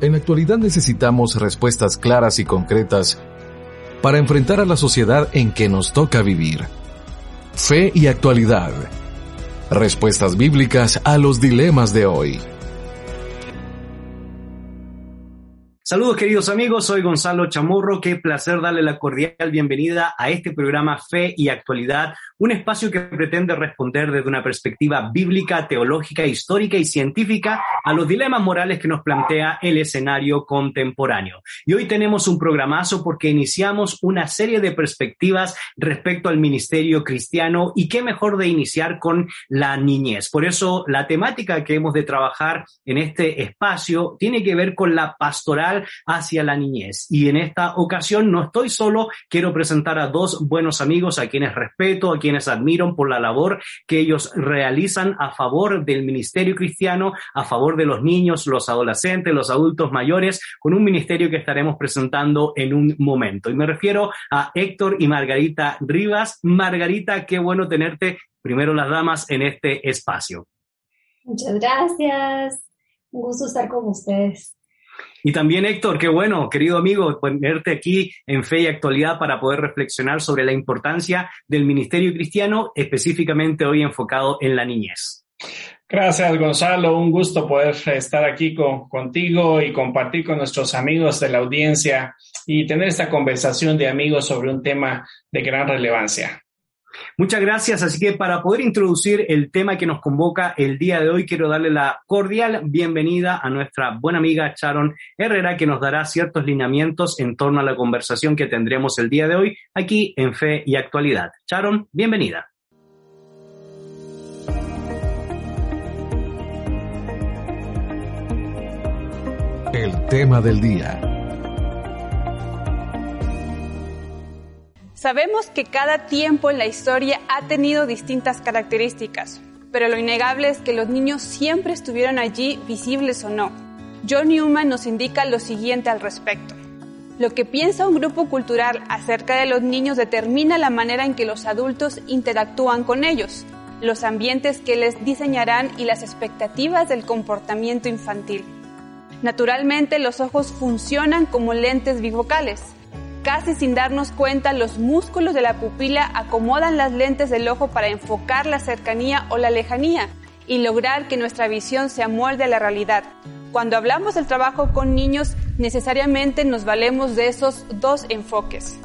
En la actualidad necesitamos respuestas claras y concretas para enfrentar a la sociedad en que nos toca vivir. Fe y actualidad. Respuestas bíblicas a los dilemas de hoy. Saludos queridos amigos, soy Gonzalo Chamorro, qué placer darle la cordial bienvenida a este programa Fe y Actualidad, un espacio que pretende responder desde una perspectiva bíblica, teológica, histórica y científica a los dilemas morales que nos plantea el escenario contemporáneo. Y hoy tenemos un programazo porque iniciamos una serie de perspectivas respecto al ministerio cristiano y qué mejor de iniciar con la niñez. Por eso la temática que hemos de trabajar en este espacio tiene que ver con la pastoral hacia la niñez. Y en esta ocasión no estoy solo, quiero presentar a dos buenos amigos a quienes respeto, a quienes quienes admiro por la labor que ellos realizan a favor del ministerio cristiano, a favor de los niños, los adolescentes, los adultos mayores, con un ministerio que estaremos presentando en un momento. Y me refiero a Héctor y Margarita Rivas. Margarita, qué bueno tenerte, primero las damas, en este espacio. Muchas gracias. Un gusto estar con ustedes. Y también, Héctor, qué bueno, querido amigo, ponerte aquí en fe y actualidad para poder reflexionar sobre la importancia del ministerio cristiano, específicamente hoy enfocado en la niñez. Gracias, Gonzalo. Un gusto poder estar aquí contigo y compartir con nuestros amigos de la audiencia y tener esta conversación de amigos sobre un tema de gran relevancia. Muchas gracias. Así que para poder introducir el tema que nos convoca el día de hoy, quiero darle la cordial bienvenida a nuestra buena amiga Sharon Herrera, que nos dará ciertos lineamientos en torno a la conversación que tendremos el día de hoy aquí en Fe y Actualidad. Sharon, bienvenida. El tema del día. Sabemos que cada tiempo en la historia ha tenido distintas características, pero lo innegable es que los niños siempre estuvieron allí, visibles o no. John Newman nos indica lo siguiente al respecto. Lo que piensa un grupo cultural acerca de los niños determina la manera en que los adultos interactúan con ellos, los ambientes que les diseñarán y las expectativas del comportamiento infantil. Naturalmente, los ojos funcionan como lentes bifocales, Casi sin darnos cuenta, los músculos de la pupila acomodan las lentes del ojo para enfocar la cercanía o la lejanía y lograr que nuestra visión se amuelde a la realidad. Cuando hablamos del trabajo con niños, necesariamente nos valemos de esos dos enfoques.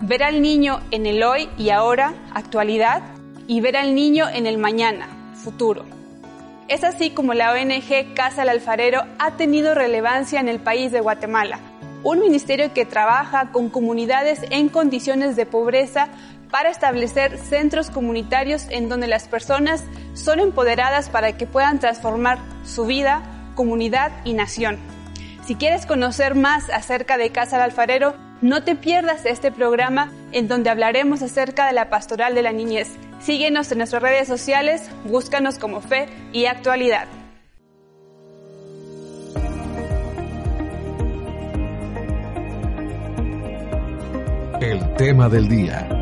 Ver al niño en el hoy y ahora, actualidad, y ver al niño en el mañana, futuro. Es así como la ONG Casa del Alfarero ha tenido relevancia en el país de Guatemala un ministerio que trabaja con comunidades en condiciones de pobreza para establecer centros comunitarios en donde las personas son empoderadas para que puedan transformar su vida, comunidad y nación. Si quieres conocer más acerca de Casa del Alfarero, no te pierdas este programa en donde hablaremos acerca de la pastoral de la niñez. Síguenos en nuestras redes sociales, búscanos como Fe y Actualidad. El tema del día.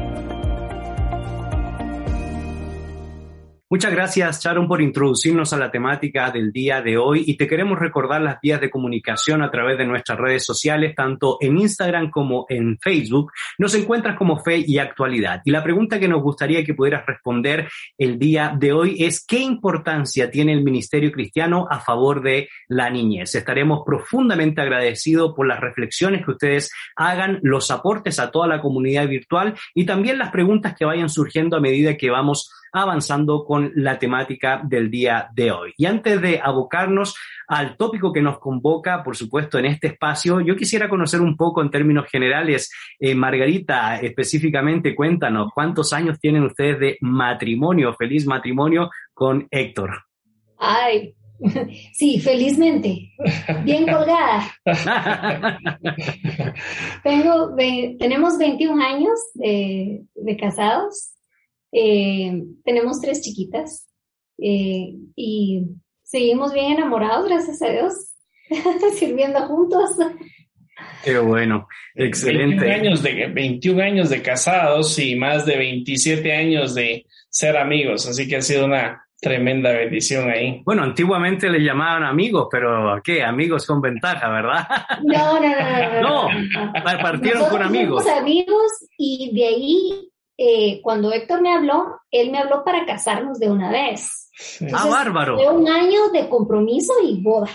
Muchas gracias, Sharon, por introducirnos a la temática del día de hoy y te queremos recordar las vías de comunicación a través de nuestras redes sociales, tanto en Instagram como en Facebook. Nos encuentras como Fe y Actualidad. Y la pregunta que nos gustaría que pudieras responder el día de hoy es ¿qué importancia tiene el Ministerio Cristiano a favor de la niñez? Estaremos profundamente agradecidos por las reflexiones que ustedes hagan, los aportes a toda la comunidad virtual y también las preguntas que vayan surgiendo a medida que vamos avanzando con la temática del día de hoy. Y antes de abocarnos al tópico que nos convoca, por supuesto, en este espacio, yo quisiera conocer un poco en términos generales, eh, Margarita, específicamente, cuéntanos cuántos años tienen ustedes de matrimonio, feliz matrimonio con Héctor. Ay, Sí, felizmente. Bien colgada. Tengo, tenemos 21 años de, de casados eh, tenemos tres chiquitas eh, y seguimos bien enamorados, gracias a Dios, sirviendo juntos. Qué bueno, excelente. 21 años, de, 21 años de casados y más de 27 años de ser amigos, así que ha sido una Tremenda bendición ahí. Bueno, antiguamente les llamaban amigos, pero ¿qué? Amigos con ventaja, ¿verdad? No, no, no, no. No, partieron con amigos. amigos y de ahí, eh, cuando Héctor me habló, él me habló para casarnos de una vez. ah, bárbaro. Fue un año de compromiso y boda.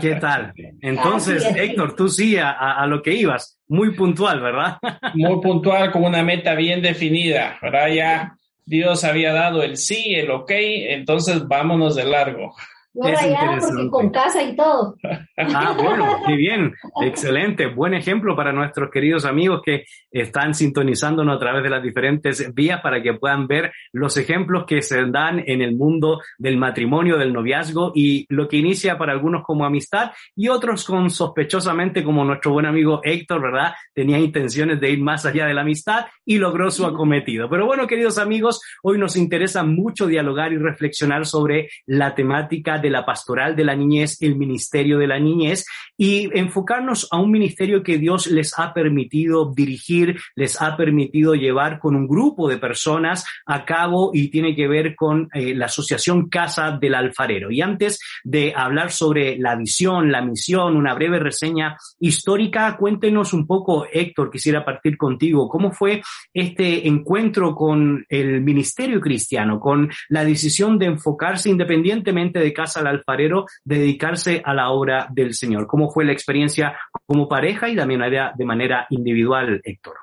¿Qué tal? Entonces, Héctor, tú sí a, a, lo que ibas, muy puntual, ¿verdad? Muy puntual, con una meta bien definida, ¿verdad? Ya Dios había dado el sí, el ok, entonces vámonos de largo. No rayada porque con casa y todo. Ah, bueno, qué bien, excelente, buen ejemplo para nuestros queridos amigos que están sintonizándonos a través de las diferentes vías para que puedan ver los ejemplos que se dan en el mundo del matrimonio, del noviazgo y lo que inicia para algunos como amistad y otros con sospechosamente como nuestro buen amigo Héctor, ¿verdad? Tenía intenciones de ir más allá de la amistad y logró su acometido. Pero bueno, queridos amigos, hoy nos interesa mucho dialogar y reflexionar sobre la temática de la pastoral de la niñez, el ministerio de la niñez y enfocarnos a un ministerio que Dios les ha permitido dirigir, les ha permitido llevar con un grupo de personas a cabo y tiene que ver con eh, la asociación Casa del Alfarero. Y antes de hablar sobre la visión, la misión, una breve reseña histórica, cuéntenos un poco, Héctor, quisiera partir contigo, ¿cómo fue este encuentro con el ministerio cristiano, con la decisión de enfocarse independientemente de Casa al alfarero dedicarse a la obra del Señor. ¿Cómo fue la experiencia como pareja y también de manera individual, Héctor?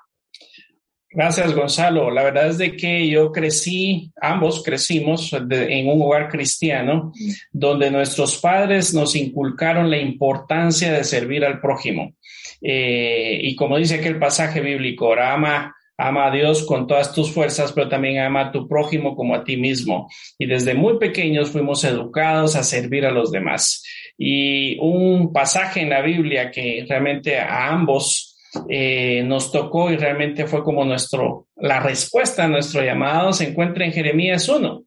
Gracias, Gonzalo. La verdad es de que yo crecí, ambos crecimos en un hogar cristiano donde nuestros padres nos inculcaron la importancia de servir al prójimo. Eh, y como dice aquel pasaje bíblico, ama ama a Dios con todas tus fuerzas, pero también ama a tu prójimo como a ti mismo. Y desde muy pequeños fuimos educados a servir a los demás. Y un pasaje en la Biblia que realmente a ambos eh, nos tocó y realmente fue como nuestro, la respuesta a nuestro llamado se encuentra en Jeremías 1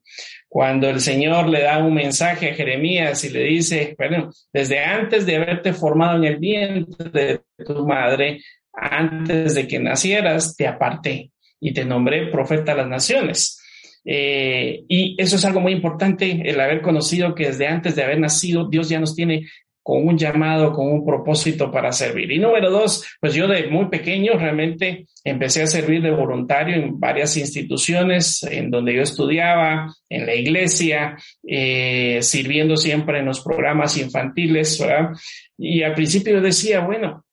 cuando el Señor le da un mensaje a Jeremías y le dice, bueno, desde antes de haberte formado en el vientre de tu madre, antes de que nacieras, te aparté y te nombré profeta a las naciones. Eh, y eso es algo muy importante, el haber conocido que desde antes de haber nacido, Dios ya nos tiene con un llamado, con un propósito para servir. Y número dos, pues yo de muy pequeño realmente empecé a servir de voluntario en varias instituciones en donde yo estudiaba, en la iglesia, eh, sirviendo siempre en los programas infantiles, ¿verdad? Y al principio decía, bueno,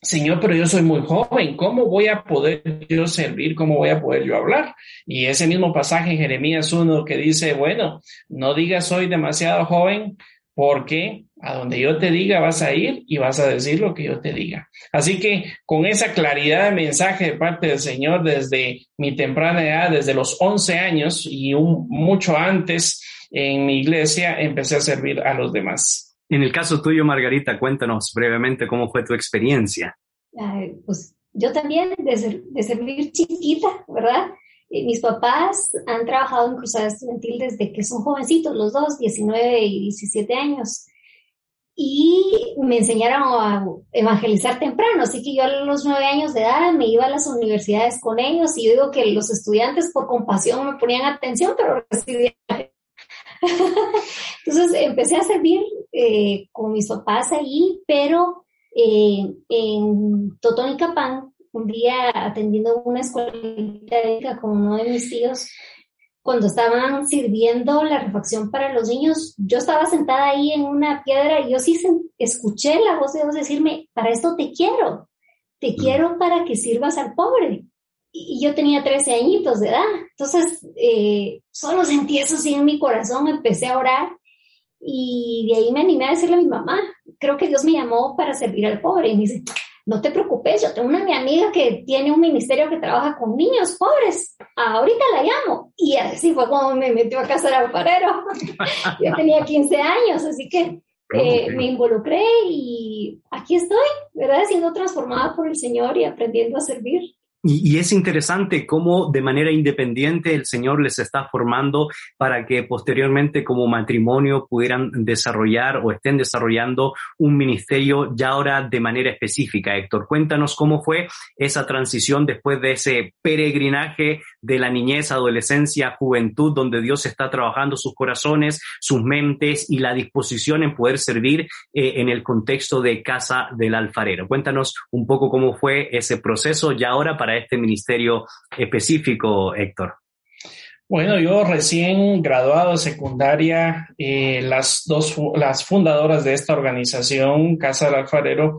Señor, pero yo soy muy joven, ¿cómo voy a poder yo servir? ¿Cómo voy a poder yo hablar? Y ese mismo pasaje en Jeremías 1 que dice, bueno, no digas soy demasiado joven, porque a donde yo te diga vas a ir y vas a decir lo que yo te diga. Así que con esa claridad de mensaje de parte del Señor desde mi temprana edad, desde los 11 años y mucho antes en mi iglesia, empecé a servir a los demás. En el caso tuyo, Margarita, cuéntanos brevemente cómo fue tu experiencia. pues yo también, de, servir chiquita, ¿verdad? Mis papás han trabajado en Cruzada Estudiantil desde que son jovencitos, los dos, 19 y 17 años. Y me enseñaron a evangelizar temprano, así que yo a los nueve años de edad me iba a las universidades con ellos y yo digo que los estudiantes por compasión me ponían atención, pero recibían Entonces empecé a servir eh, con mis papás ahí, pero eh, en Totón y Capán, un día atendiendo una escuelita con uno de mis tíos, cuando estaban sirviendo la refacción para los niños, yo estaba sentada ahí en una piedra y yo sí escuché la voz de Dios decirme, para esto te quiero, te quiero para que sirvas al pobre y yo tenía 13 añitos de edad. Entonces, eh, solo sentí eso así en mi corazón, empecé a orar y de ahí me animé a decirle a mi mamá, creo que Dios me llamó para servir al pobre. Y me dice, no te preocupes, yo tengo una mi amiga que tiene un ministerio que trabaja con niños pobres. Ahorita la llamo. Y así fue como me metió a casa al alfarero. yo tenía 15 años, así que eh, me involucré y aquí estoy, ¿verdad? Siendo transformada por el Señor y aprendiendo a servir. Y, es interesante cómo de manera independiente el Señor les está formando para que posteriormente como matrimonio pudieran desarrollar o estén desarrollando un ministerio ya ahora de manera específica. Héctor, cuéntanos cómo fue esa transición después de ese peregrinaje de la niñez, adolescencia, juventud, donde Dios está trabajando sus corazones, sus mentes y la disposición en poder servir eh, en el contexto de Casa del Alfarero. Cuéntanos un poco cómo fue ese proceso y ahora para este ministerio específico, Héctor. Bueno, yo recién graduado de secundaria, eh, las dos, las fundadoras de esta organización, Casa del Alfarero,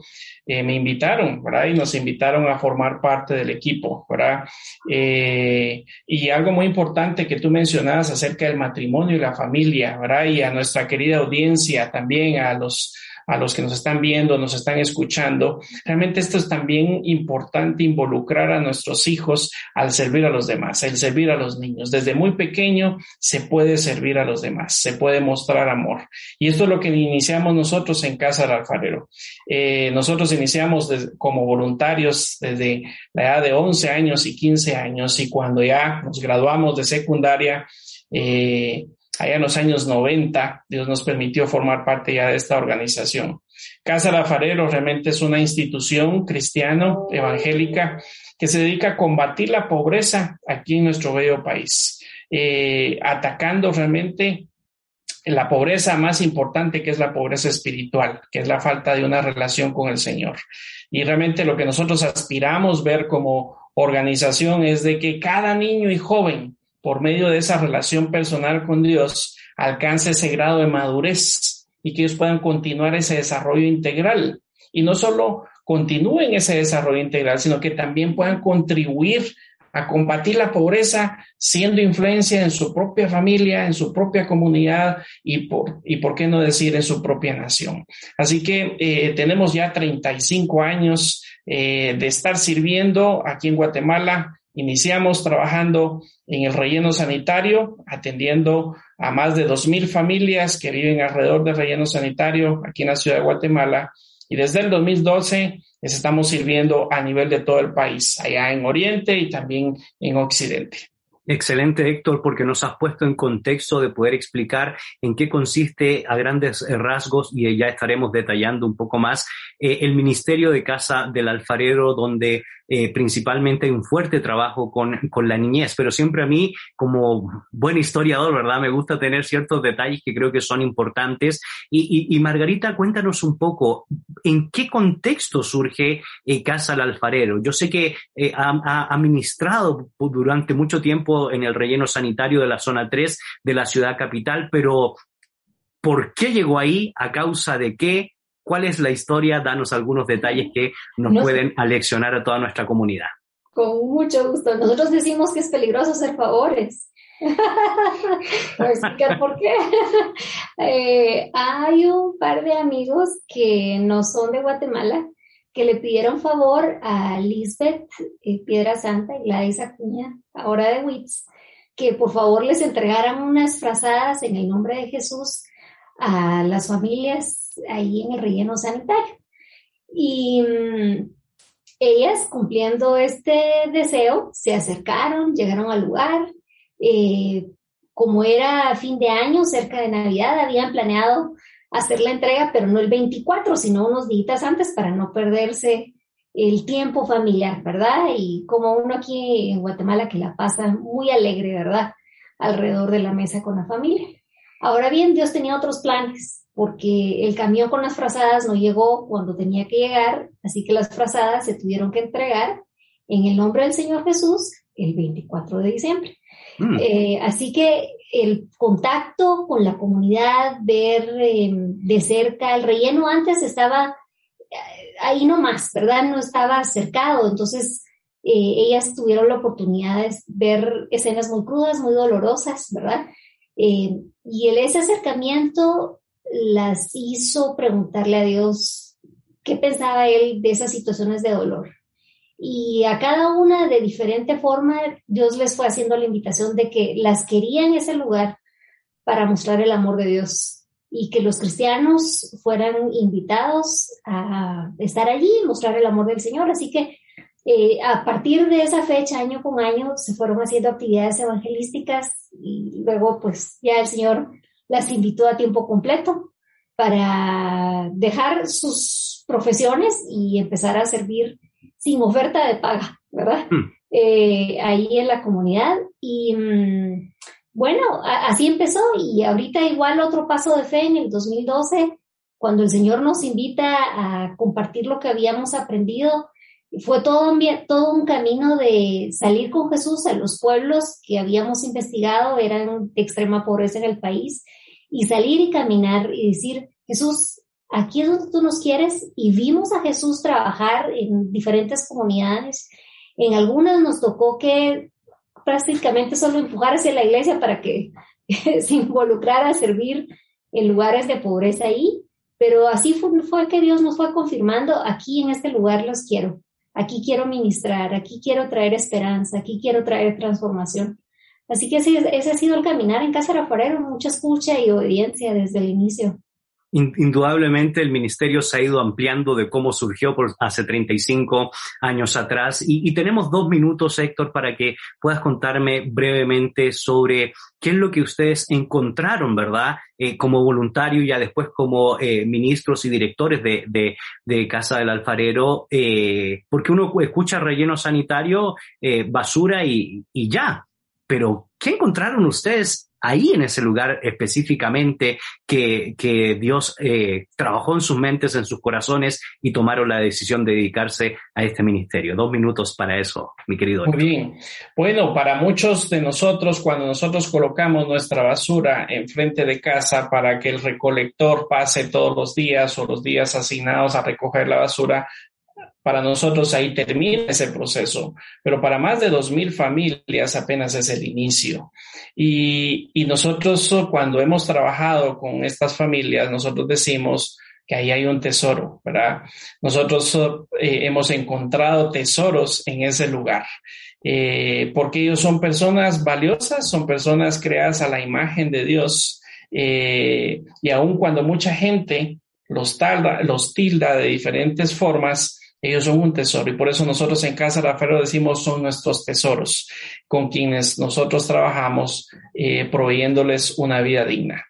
eh, me invitaron, ¿verdad? Y nos invitaron a formar parte del equipo, ¿verdad? Eh, y algo muy importante que tú mencionabas acerca del matrimonio y la familia, ¿verdad? Y a nuestra querida audiencia también, a los a los que nos están viendo, nos están escuchando. Realmente esto es también importante involucrar a nuestros hijos al servir a los demás, el servir a los niños. Desde muy pequeño se puede servir a los demás, se puede mostrar amor. Y esto es lo que iniciamos nosotros en Casa del Alfarero. Eh, nosotros iniciamos como voluntarios desde la edad de 11 años y 15 años y cuando ya nos graduamos de secundaria, eh, allá en los años 90, Dios nos permitió formar parte ya de esta organización. Casa Lafarero realmente es una institución cristiano evangélica que se dedica a combatir la pobreza aquí en nuestro bello país, eh, atacando realmente la pobreza más importante que es la pobreza espiritual, que es la falta de una relación con el Señor. Y realmente lo que nosotros aspiramos ver como organización es de que cada niño y joven por medio de esa relación personal con Dios, alcance ese grado de madurez y que ellos puedan continuar ese desarrollo integral. Y no solo continúen ese desarrollo integral, sino que también puedan contribuir a combatir la pobreza siendo influencia en su propia familia, en su propia comunidad y por, y por qué no decir en su propia nación. Así que eh, tenemos ya 35 años eh, de estar sirviendo aquí en Guatemala Iniciamos trabajando en el relleno sanitario, atendiendo a más de 2.000 familias que viven alrededor del relleno sanitario aquí en la ciudad de Guatemala. Y desde el 2012 estamos sirviendo a nivel de todo el país, allá en Oriente y también en Occidente. Excelente, Héctor, porque nos has puesto en contexto de poder explicar en qué consiste a grandes rasgos y ya estaremos detallando un poco más eh, el Ministerio de Casa del Alfarero, donde eh, principalmente un fuerte trabajo con, con, la niñez, pero siempre a mí, como buen historiador, ¿verdad? Me gusta tener ciertos detalles que creo que son importantes. Y, y, y Margarita, cuéntanos un poco, ¿en qué contexto surge eh, Casa del Alfarero? Yo sé que ha, ha administrado durante mucho tiempo en el relleno sanitario de la zona 3 de la ciudad capital, pero ¿por qué llegó ahí? ¿A causa de qué? ¿Cuál es la historia? Danos algunos detalles que nos pueden aleccionar a toda nuestra comunidad. Con mucho gusto. Nosotros decimos que es peligroso hacer favores. Voy a explicar por qué. Eh, hay un par de amigos que no son de Guatemala que le pidieron favor a Lisbeth eh, Piedra Santa y Gladys Acuña, ahora de WITS, que por favor les entregaran unas frazadas en el nombre de Jesús a las familias ahí en el relleno sanitario. Y mm, ellas, cumpliendo este deseo, se acercaron, llegaron al lugar. Eh, como era fin de año, cerca de Navidad, habían planeado hacer la entrega, pero no el 24, sino unos días antes para no perderse el tiempo familiar, ¿verdad? Y como uno aquí en Guatemala que la pasa muy alegre, ¿verdad? Alrededor de la mesa con la familia. Ahora bien, Dios tenía otros planes, porque el camión con las frazadas no llegó cuando tenía que llegar, así que las frazadas se tuvieron que entregar en el nombre del Señor Jesús el 24 de diciembre. Mm. Eh, así que el contacto con la comunidad, ver em, de cerca el relleno antes estaba eh, ahí nomás, ¿verdad? No estaba cercado, entonces eh, ellas tuvieron la oportunidad de ver escenas muy crudas, muy dolorosas, ¿verdad? Y el, ese acercamiento las hizo preguntarle a Dios qué pensaba él de esas situaciones de dolor. Y a cada una de diferente forma, Dios les fue haciendo la invitación de que las quería en ese lugar para mostrar el amor de Dios y que los cristianos fueran invitados a estar allí y mostrar el amor del Señor. Así que eh, a partir de esa fecha, año con año, se fueron haciendo actividades evangelísticas y luego pues ya el Señor las invitó a tiempo completo para dejar sus profesiones y empezar a servir sin oferta de paga, ¿verdad? Hmm. eh, ahí en la comunidad. Y mm, bueno, así empezó y ahorita igual otro paso de fe en el 2012, cuando el Señor nos invita a compartir lo que habíamos aprendido. Fue todo un, camino de salir con Jesús a los pueblos que habíamos investigado, eran de extrema pobreza en el país, y salir y caminar y decir, Jesús, aquí es donde tú nos quieres, y vimos a Jesús trabajar en diferentes comunidades. En algunas nos tocó que prácticamente solo empujar hacia la iglesia para que se involucrara a servir en lugares de pobreza ahí, pero así fue, fue que Dios nos fue confirmando, aquí en este lugar los quiero, aquí quiero ministrar, aquí quiero traer esperanza, aquí quiero traer transformación. Así que ese, ha sido el caminar en Casa Rafarero, mucha escucha y obediencia desde el inicio. Indudablemente el ministerio se ha ido ampliando de cómo surgió por hace 35 años atrás y, tenemos dos minutos, Héctor, para que puedas contarme brevemente sobre qué es lo que ustedes encontraron, ¿verdad? Eh, como voluntario y ya después como eh, ministros y directores de, de, Casa del Alfarero, eh, porque uno escucha relleno sanitario, basura y, y ya, pero ¿qué encontraron ustedes ahí en ese lugar específicamente que, que Dios eh, trabajó en sus mentes, en sus corazones y tomaron la decisión de dedicarse a este ministerio. Dos minutos para eso, mi querido. Muy bien. Bueno, para muchos de nosotros, cuando nosotros colocamos nuestra basura enfrente de casa para que el recolector pase todos los días o los días asignados a recoger la basura, para nosotros ahí termina ese proceso, pero para más de 2.000 familias apenas es el inicio. Y, y nosotros cuando hemos trabajado con estas familias, nosotros decimos que ahí hay un tesoro, ¿verdad? Nosotros eh, hemos encontrado tesoros en ese lugar. Eh, porque ellos son personas valiosas, son personas creadas a la imagen de Dios. Eh, y aun cuando mucha gente los, los tilda de diferentes formas, ellos son un tesoro y por eso nosotros en Casa Rafael decimos son nuestros tesoros con quienes nosotros trabajamos eh, proveyéndoles una vida digna.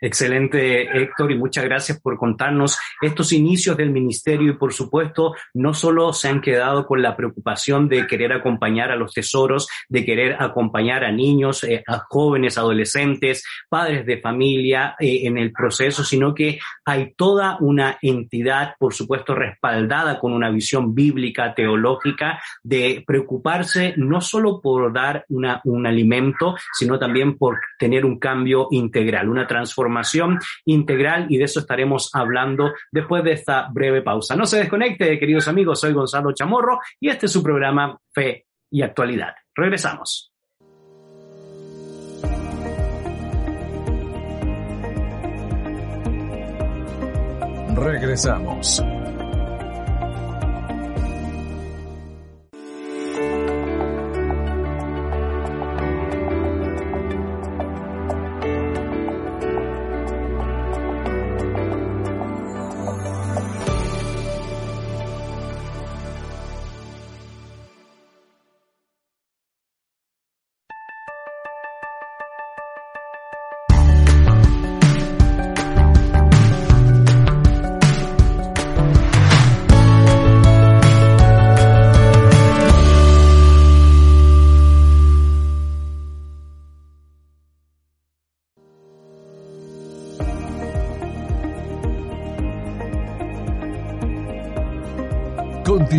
Excelente, Héctor, y muchas gracias por contarnos estos inicios del ministerio. Y por supuesto no solo se han quedado con la preocupación de querer acompañar a los tesoros, de querer acompañar a niños, eh, a jóvenes, adolescentes, padres de familia eh, en el proceso, sino que hay toda una entidad, por supuesto, respaldada con una visión bíblica, teológica, de preocuparse no solo por dar un alimento, sino también por tener un cambio integral, una transformación integral y de eso estaremos hablando después de esta breve pausa. No se desconecte, queridos amigos, soy Gonzalo Chamorro y este es su programa Fe y Actualidad. Regresamos. Regresamos.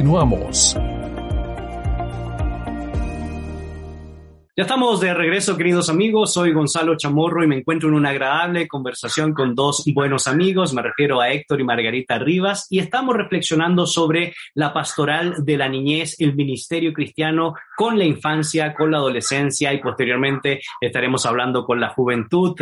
Continuamos. Ya estamos de regreso, queridos amigos. Soy Gonzalo Chamorro y me encuentro en una agradable conversación con dos buenos amigos. Me refiero a Héctor y Margarita Rivas y estamos reflexionando sobre la pastoral de la niñez, el ministerio cristiano con la infancia, con la adolescencia y posteriormente estaremos hablando con la juventud,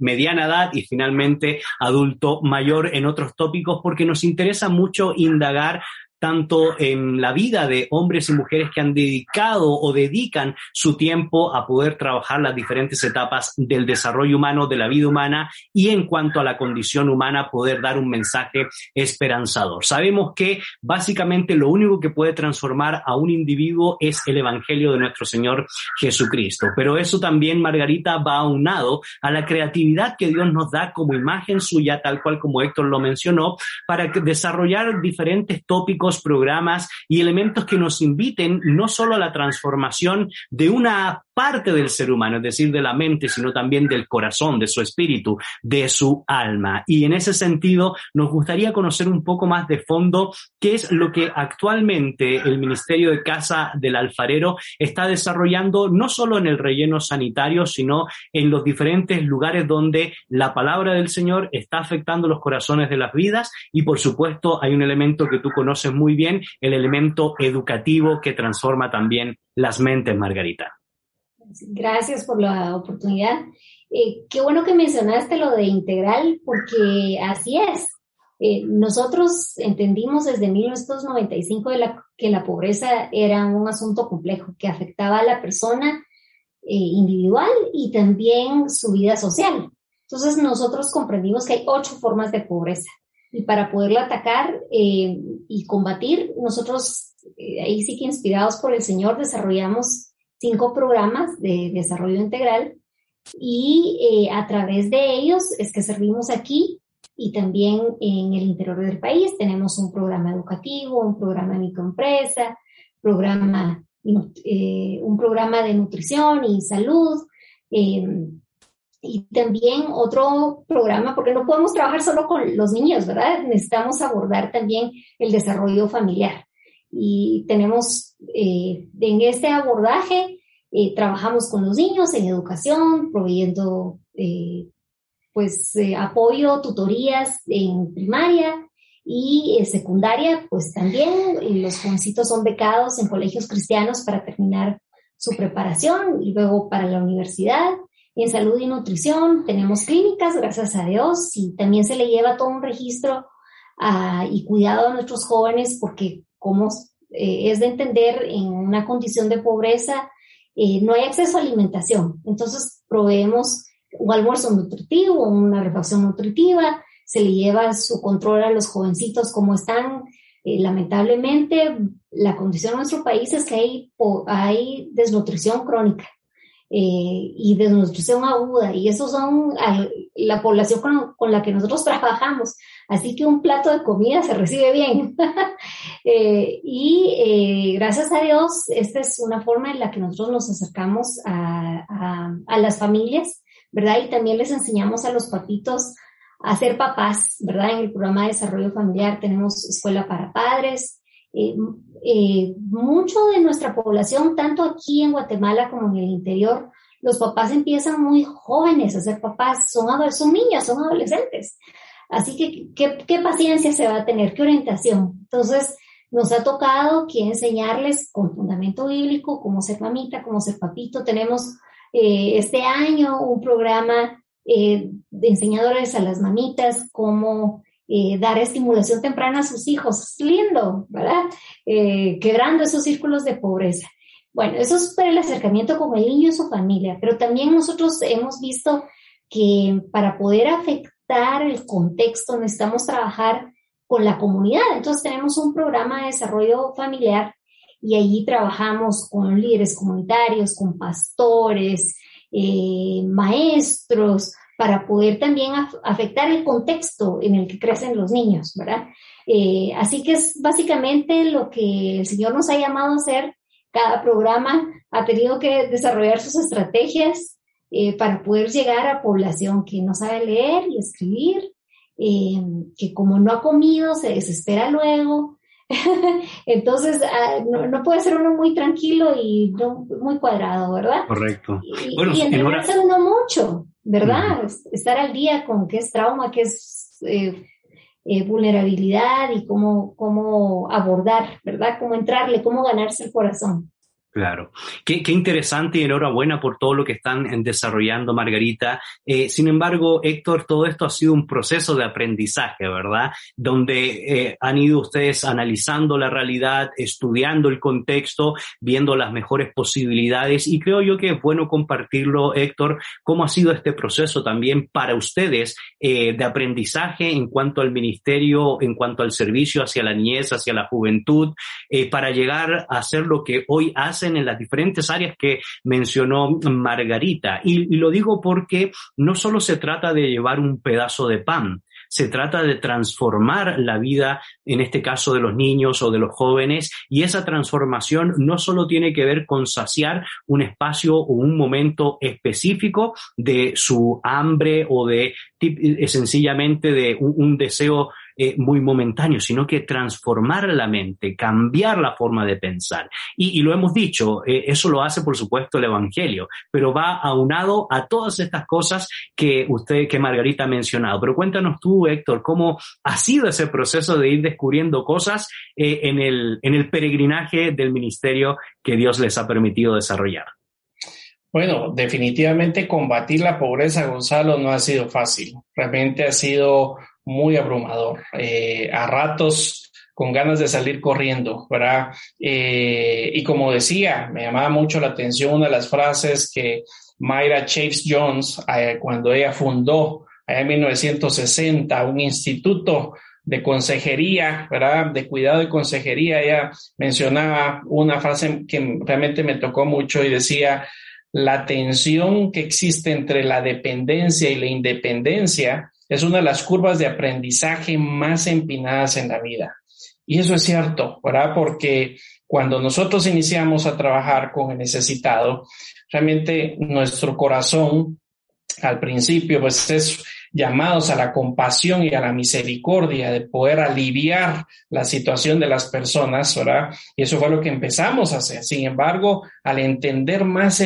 mediana edad y finalmente adulto mayor en otros tópicos porque nos interesa mucho indagar tanto en la vida de hombres y mujeres que han dedicado o dedican su tiempo a poder trabajar las diferentes etapas del desarrollo humano, de la vida humana y en cuanto a la condición humana poder dar un mensaje esperanzador. Sabemos que básicamente lo único que puede transformar a un individuo es el Evangelio de nuestro Señor Jesucristo. Pero eso también, Margarita, va aunado a la creatividad que Dios nos da como imagen suya, tal cual como Héctor lo mencionó, para desarrollar diferentes tópicos buenos programas y elementos que nos inviten no solo a la transformación de una parte del ser humano, es decir, de la mente, sino también del corazón, de su espíritu, de su alma. Y en ese sentido, nos gustaría conocer un poco más de fondo qué es lo que actualmente el Ministerio de Casa del Alfarero está desarrollando, no solo en el relleno sanitario, sino en los diferentes lugares donde la palabra del Señor está afectando los corazones de las vidas y, por supuesto, hay un elemento que tú conoces muy bien, el elemento educativo que transforma también las mentes, Margarita. Gracias por la oportunidad. Eh, qué bueno que mencionaste lo de integral, porque así es. Eh, nosotros entendimos desde 1995 que la pobreza era un asunto complejo que afectaba a la persona eh, individual y también su vida social. Entonces nosotros comprendimos que hay ocho formas de pobreza y para poderla atacar y combatir, nosotros ahí sí que inspirados por el Señor desarrollamos cinco programas de desarrollo integral y eh, a través de ellos es que servimos aquí y también en el interior del país. Tenemos un programa educativo, un programa de microempresa, programa, eh, un programa de nutrición y salud. Y también otro programa, porque no podemos trabajar solo con los niños, ¿verdad? Necesitamos abordar también el desarrollo familiar y tenemos eh, en este abordaje, eh, trabajamos con los niños en educación, proveyendo eh, pues apoyo, tutorías en primaria y en secundaria, pues también los jovencitos son becados en colegios cristianos para terminar su preparación y luego para la universidad. En salud y nutrición tenemos clínicas, gracias a Dios, y también se le lleva todo un registro ah, y cuidado a nuestros jóvenes porque como eh, es de entender en una condición de pobreza eh, no hay acceso a alimentación. Entonces proveemos un almuerzo nutritivo, una refacción nutritiva, se le lleva su control a los jovencitos como están. Eh, lamentablemente, la condición de nuestro país es que hay, hay desnutrición crónica. Y desnutrición aguda, y esos son la población con, la que nosotros trabajamos. Así que un plato de comida se recibe bien. Eh, y eh, gracias a Dios, esta es una forma en la que nosotros nos acercamos a, las familias, ¿verdad? Y también les enseñamos a los papitos a ser papás, ¿verdad? En el programa de desarrollo familiar tenemos escuela para padres. Eh, mucho de nuestra población, tanto aquí en Guatemala como en el interior, los papás empiezan muy jóvenes a ser papás, son, son niños, son adolescentes. Así que, ¿qué, paciencia se va a tener? ¿Qué orientación? Entonces, nos ha tocado que enseñarles con fundamento bíblico cómo ser mamita, cómo ser papito. Tenemos eh, este año un programa eh, de enseñadores a las mamitas, cómo eh, dar estimulación temprana a sus hijos. Lindo, ¿verdad? quebrando esos círculos de pobreza. Bueno, eso es para el acercamiento con el niño y su familia, pero también nosotros hemos visto que para poder afectar el contexto, necesitamos trabajar con la comunidad. Entonces tenemos un programa de desarrollo familiar y allí trabajamos con líderes comunitarios, con pastores, eh, maestros, para poder también afectar el contexto en el que crecen los niños, ¿verdad? Eh, así que es básicamente lo que el Señor nos ha llamado a hacer. Cada programa ha tenido que desarrollar sus estrategias eh, para poder llegar a población que no sabe leer y escribir, eh, que como no ha comido se desespera luego. Entonces, ah, no, puede ser uno muy tranquilo y no, muy cuadrado, ¿verdad? Correcto. Y, bueno, y uno mucho, ¿verdad? Estar al día con qué es trauma, qué es eh, vulnerabilidad y cómo, cómo abordar, ¿verdad? Cómo entrarle, cómo ganarse el corazón. Claro. Qué, interesante y enhorabuena por todo lo que están desarrollando, Margarita. Eh, sin embargo, Héctor, todo esto ha sido un proceso de aprendizaje, ¿verdad? Donde eh, han ido ustedes analizando la realidad, estudiando el contexto, viendo las mejores posibilidades y creo yo que es bueno compartirlo, Héctor, cómo ha sido este proceso también para ustedes eh, de aprendizaje en cuanto al ministerio, en cuanto al servicio hacia la niñez, hacia la juventud, para llegar a hacer lo que hoy hace en las diferentes áreas que mencionó Margarita. Y, lo digo porque no solo se trata de llevar un pedazo de pan, se trata de transformar la vida, en este caso de los niños o de los jóvenes, y esa transformación no solo tiene que ver con saciar un espacio o un momento específico de su hambre o de eh, sencillamente de un deseo eh, muy momentáneo, sino que transformar la mente, cambiar la forma de pensar. Y, lo hemos dicho, eh, eso lo hace por supuesto el Evangelio, pero va aunado a todas estas cosas que usted, que Margarita ha mencionado. Pero cuéntanos tú, Héctor, cómo ha sido ese proceso de ir descubriendo cosas eh, en, el, en el peregrinaje del ministerio que Dios les ha permitido desarrollar. Bueno, definitivamente combatir la pobreza, Gonzalo, no ha sido fácil. Realmente ha sido muy abrumador. Eh, a ratos con ganas de salir corriendo, ¿verdad? Eh, y como decía, me llamaba mucho la atención una de las frases que Mayra Chase Jones, eh, cuando ella fundó en 1960 un instituto de consejería, ¿verdad? De cuidado y consejería, ella mencionaba una frase que realmente me tocó mucho y decía, la tensión que existe entre la dependencia y la independencia es una de las curvas de aprendizaje más empinadas en la vida. Y eso es cierto, ¿verdad? Porque cuando nosotros iniciamos a trabajar con el necesitado, realmente nuestro corazón al principio pues es llamados a la compasión y a la misericordia de poder aliviar la situación de las personas, ¿verdad? Y eso fue lo que empezamos a hacer. Sin embargo, al entender más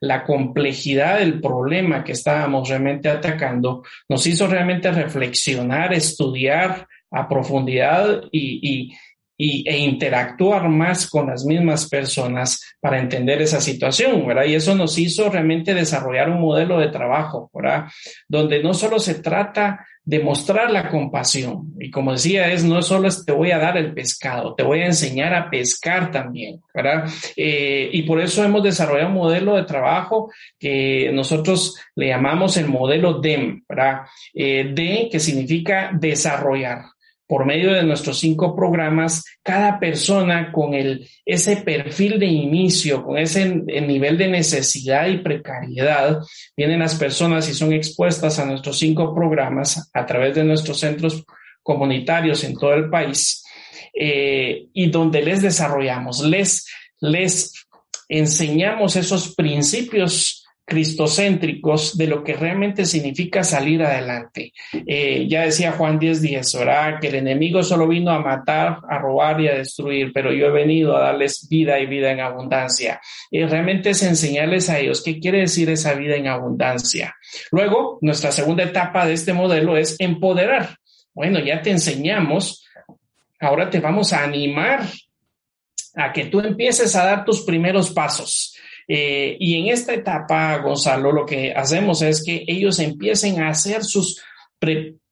la complejidad del problema que estábamos realmente atacando, nos hizo realmente reflexionar, estudiar a profundidad y, e interactuar más con las mismas personas para entender esa situación, ¿verdad? Y eso nos hizo realmente desarrollar un modelo de trabajo, ¿verdad? Donde no solo se trata de mostrar la compasión, y como decía, es no solo te voy a dar el pescado, te voy a enseñar a pescar también, ¿verdad? Eh, y por eso hemos desarrollado un modelo de trabajo que nosotros le llamamos el modelo DEM, ¿verdad? Eh, D que significa desarrollar por medio de nuestros cinco programas, cada persona con el, ese perfil de inicio, con ese nivel de necesidad y precariedad, vienen las personas y son expuestas a nuestros cinco programas a través de nuestros centros comunitarios en todo el país eh, y donde les desarrollamos, les, les enseñamos esos principios cristocéntricos de lo que realmente significa salir adelante. Eh, ya decía Juan 10, 10, ¿verdad? Que el enemigo solo vino a matar, a robar y a destruir, pero yo he venido a darles vida y vida en abundancia. Y realmente es enseñarles a ellos qué quiere decir esa vida en abundancia. Luego, nuestra segunda etapa de este modelo es empoderar. Bueno, ya te enseñamos, ahora te vamos a animar a que tú empieces a dar tus primeros pasos. Eh, y en esta etapa, Gonzalo, lo que hacemos es que ellos empiecen a hacer sus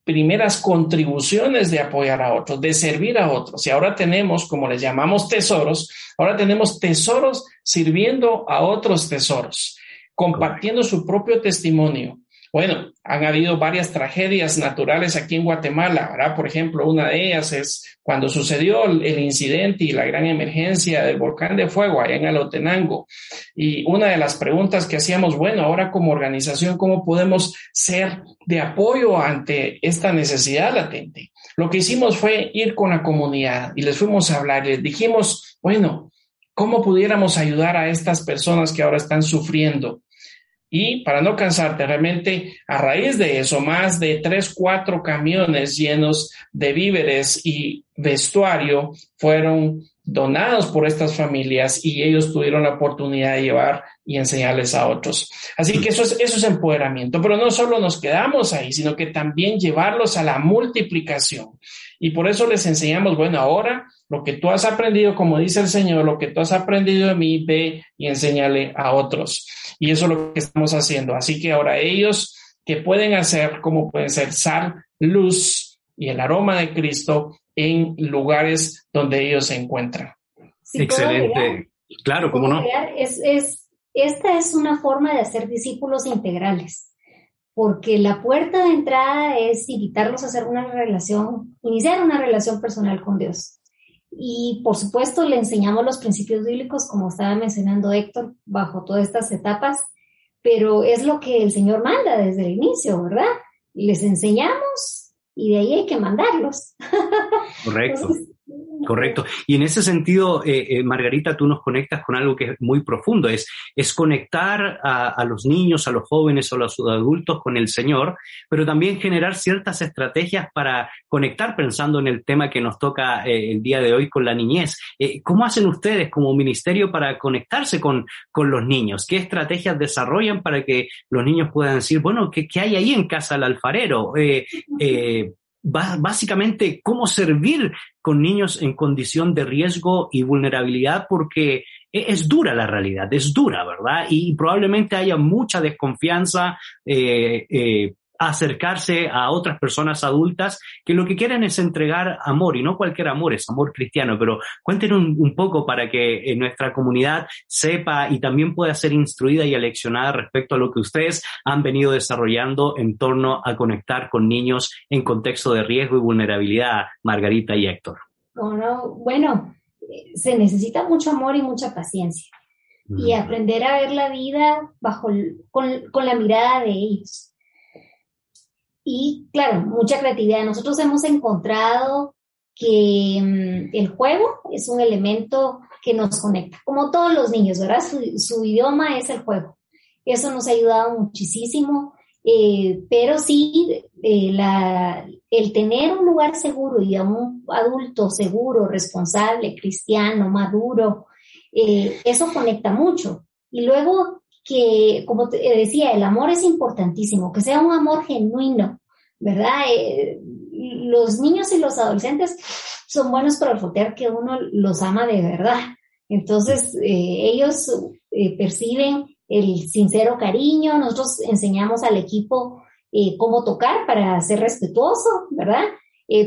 primeras contribuciones de apoyar a otros, de servir a otros. Y ahora tenemos, como les llamamos tesoros, ahora tenemos tesoros sirviendo a otros tesoros, compartiendo su propio testimonio, bueno, han habido varias tragedias naturales aquí en Guatemala, ¿verdad? Por ejemplo, una de ellas es cuando sucedió el incidente y la gran emergencia del volcán de fuego allá en Alotenango. Y una de las preguntas que hacíamos, bueno, ahora como organización, ¿cómo podemos ser de apoyo ante esta necesidad latente? Lo que hicimos fue ir con la comunidad y les fuimos a hablar, les dijimos, bueno, ¿cómo pudiéramos ayudar a estas personas que ahora están sufriendo? Y para no cansarte, realmente a raíz de eso, más de tres, cuatro camiones llenos de víveres y vestuario fueron donados por estas familias y ellos tuvieron la oportunidad de llevar y enseñarles a otros. Así que eso es, eso es empoderamiento, pero no solo nos quedamos ahí, sino que también llevarlos a la multiplicación. Y por eso les enseñamos, bueno, ahora lo que tú has aprendido, como dice el Señor, lo que tú has aprendido de mí, ve y enséñale a otros. Y eso es lo que estamos haciendo. Así que ahora ellos que pueden hacer, como pueden ser sal, luz y el aroma de Cristo en lugares donde ellos se encuentran. Excelente. claro, ¿cómo no? Es, es, esta es una forma de hacer discípulos integrales, porque la puerta de entrada es invitarlos a hacer una relación, iniciar una relación personal con Dios. Y por supuesto le enseñamos los principios bíblicos, como estaba mencionando Héctor, bajo todas estas etapas, pero es lo que el Señor manda desde el inicio, ¿verdad? Les enseñamos y de ahí hay que mandarlos. Correcto. Correcto. Y en ese sentido, eh, eh, Margarita, tú nos conectas con algo que es muy profundo, es, es conectar a, los niños, a los jóvenes o a los adultos con el Señor, pero también generar ciertas estrategias para conectar pensando en el tema que nos toca eh, el día de hoy con la niñez. ¿Cómo hacen ustedes como ministerio para conectarse con, con los niños? ¿Qué estrategias desarrollan para que los niños puedan decir, bueno, ¿qué, hay ahí en casa del alfarero? Básicamente cómo servir con niños en condición de riesgo y vulnerabilidad porque e-, es dura la realidad, es dura, ¿verdad? Y probablemente haya mucha desconfianza eh, eh, acercarse a otras personas adultas que lo que quieren es entregar amor y no cualquier amor, es amor cristiano, pero cuéntenos un, poco para que nuestra comunidad sepa y también pueda ser instruida y aleccionada respecto a lo que ustedes han venido desarrollando en torno a conectar con niños en contexto de riesgo y vulnerabilidad, Margarita y Héctor. bueno, se necesita mucho amor y mucha paciencia y aprender a ver la vida bajo con la mirada de ellos y claro, mucha creatividad. Nosotros hemos encontrado que mm, el juego es un elemento que nos conecta, como todos los niños, ¿verdad? Su, idioma es el juego. Eso nos ha ayudado muchísimo, eh, pero sí, eh, la, el tener un lugar seguro y a un adulto seguro, responsable, cristiano, maduro, eh, eso conecta mucho. Y luego que, como te decía, el amor es importantísimo, que sea un amor genuino, ¿verdad? Eh, los niños y los adolescentes son buenos para fotear que uno los ama de verdad. Entonces, eh, ellos eh, perciben el sincero cariño, nosotros enseñamos al equipo cómo tocar para ser respetuoso, ¿verdad?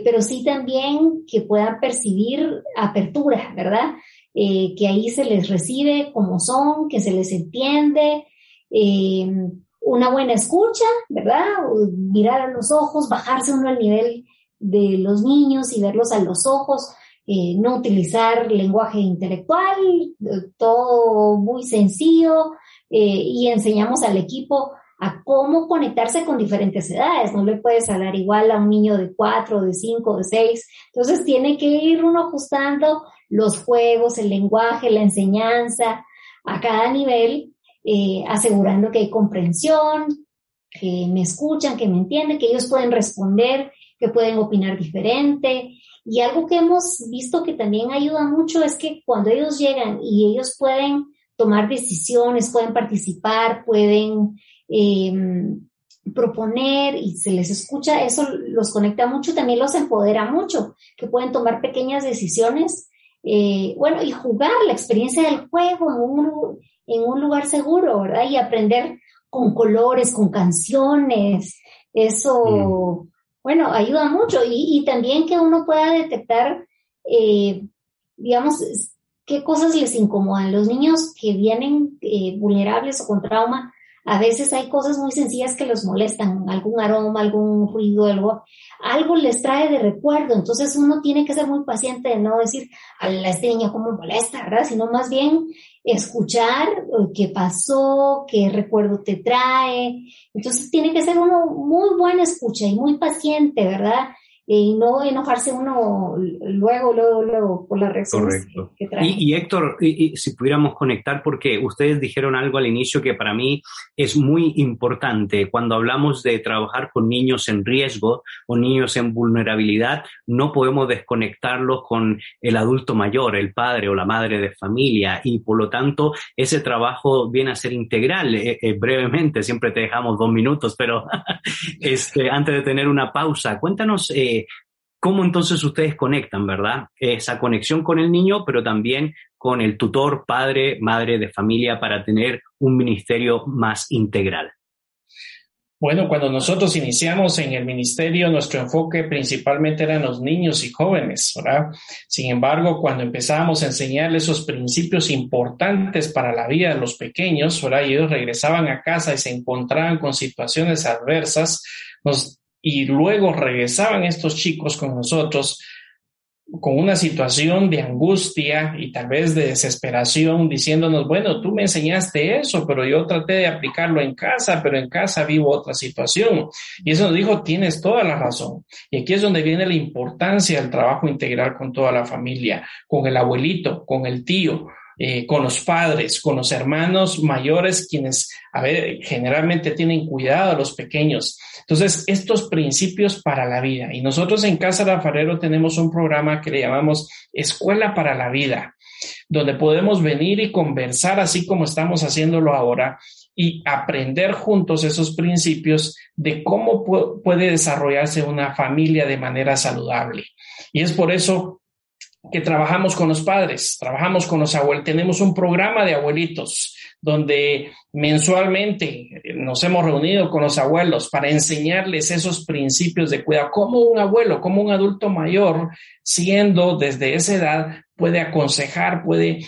pero sí también que puedan percibir apertura, ¿verdad? Que ahí se les recibe como son, que se les entiende, una buena escucha, ¿verdad? Mirar a los ojos, bajarse uno al nivel de los niños y verlos a los ojos, eh, no utilizar lenguaje intelectual, todo muy sencillo, eh, y enseñamos al equipo a cómo conectarse con diferentes edades. No le puedes hablar igual a un niño de cuatro, de cinco, de seis. Entonces tiene que ir uno ajustando los juegos, el lenguaje, la enseñanza a cada nivel eh, asegurando que hay comprensión, que me escuchan, que me entienden, que ellos pueden responder, que pueden opinar diferente. Y algo que hemos visto que también ayuda mucho es que cuando ellos llegan y ellos pueden tomar decisiones, pueden participar, pueden em, proponer y se les escucha, eso los conecta mucho, también los empodera mucho, que pueden tomar pequeñas decisiones, eh, bueno, y jugar la experiencia del juego en un, en un lugar seguro, ¿verdad? Y aprender con colores, con canciones. Eso, mm. bueno, ayuda mucho. Y, también que uno pueda detectar, eh, digamos, qué cosas les incomodan. Los niños que vienen eh, vulnerables o con trauma, a veces hay cosas muy sencillas que los molestan, algún aroma, algún ruido, algo, algo les trae de recuerdo. Entonces uno tiene que ser muy paciente de no decir a este niño cómo molesta, ¿verdad? Sino más bien escuchar qué pasó, qué recuerdo te trae. Entonces tiene que ser uno muy buena escucha y muy paciente, ¿verdad? Y no enojarse uno luego, luego, luego por la reacciones que, trae. Y, Héctor, y, si pudiéramos conectar, porque ustedes dijeron algo al inicio que para mí es muy importante. Cuando hablamos de trabajar con niños en riesgo o niños en vulnerabilidad, no podemos desconectarlos con el adulto mayor, el padre o la madre de familia, y por lo tanto ese trabajo viene a ser integral. Eh, eh, brevemente, siempre te dejamos dos minutos, pero este, antes de tener una pausa, cuéntanos. Eh, cómo entonces ustedes conectan, ¿verdad? Esa conexión con el niño, pero también con el tutor, padre, madre de familia para tener un ministerio más integral. Bueno, cuando nosotros iniciamos en el ministerio, nuestro enfoque principalmente eran los niños y jóvenes, ¿verdad? Sin embargo, cuando empezamos a enseñarles esos principios importantes para la vida de los pequeños, ¿verdad? Y ellos regresaban a casa y se encontraban con situaciones adversas, nos y luego regresaban estos chicos con nosotros, con una situación de angustia y tal vez de desesperación, diciéndonos, bueno, tú me enseñaste eso, pero yo traté de aplicarlo en casa, pero en casa vivo otra situación. Y eso nos dijo, tienes toda la razón. Y aquí es donde viene la importancia del trabajo integral con toda la familia, con el abuelito, con el tío, eh, con los padres, con los hermanos mayores, quienes, a ver, generalmente tienen cuidado a los pequeños. Entonces, estos principios para la vida. Y nosotros en Casa de Alfarero tenemos un programa que le llamamos Escuela para la Vida, donde podemos venir y conversar así como estamos haciéndolo ahora y aprender juntos esos principios de cómo puede desarrollarse una familia de manera saludable. Y es por eso que trabajamos con los padres, trabajamos con los abuelos, tenemos un programa de abuelitos donde mensualmente nos hemos reunido con los abuelos para enseñarles esos principios de cuidado, como un abuelo, como un adulto mayor, siendo desde esa edad, puede aconsejar, puede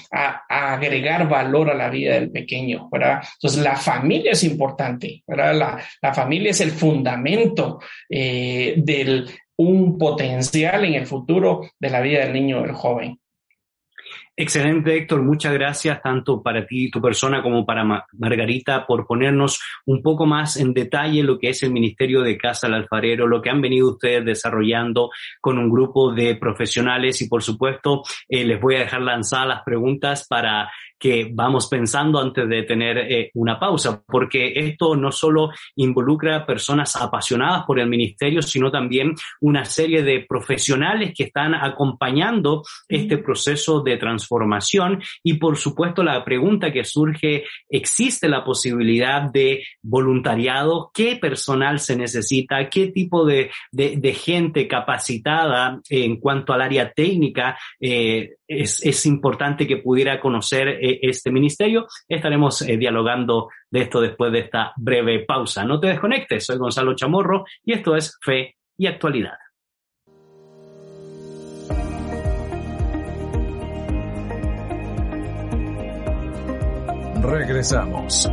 agregar valor a la vida del pequeño, ¿verdad? Entonces, la familia es importante, ¿verdad? La, familia es el fundamento eh, del, un potencial en el futuro de la vida del niño o del joven. Excelente, Héctor. Muchas gracias tanto para ti, tu persona, como para Margarita por ponernos un poco más en detalle lo que es el Ministerio de Casa al Alfarero, lo que han venido ustedes desarrollando con un grupo de profesionales y, por supuesto, eh, les voy a dejar lanzadas las preguntas para que vamos pensando antes de tener eh, una pausa, porque esto no solo involucra personas apasionadas por el ministerio, sino también una serie de profesionales que están acompañando este proceso de transformación y por supuesto la pregunta que surge, ¿existe la posibilidad de voluntariado? ¿Qué personal se necesita? ¿Qué tipo de, de, gente capacitada en cuanto al área técnica eh, es, es, importante que pudiera conocer eh, este ministerio. Estaremos eh, dialogando de esto después de esta breve pausa. No te desconectes, soy Gonzalo Chamorro y esto es Fe y Actualidad. Regresamos.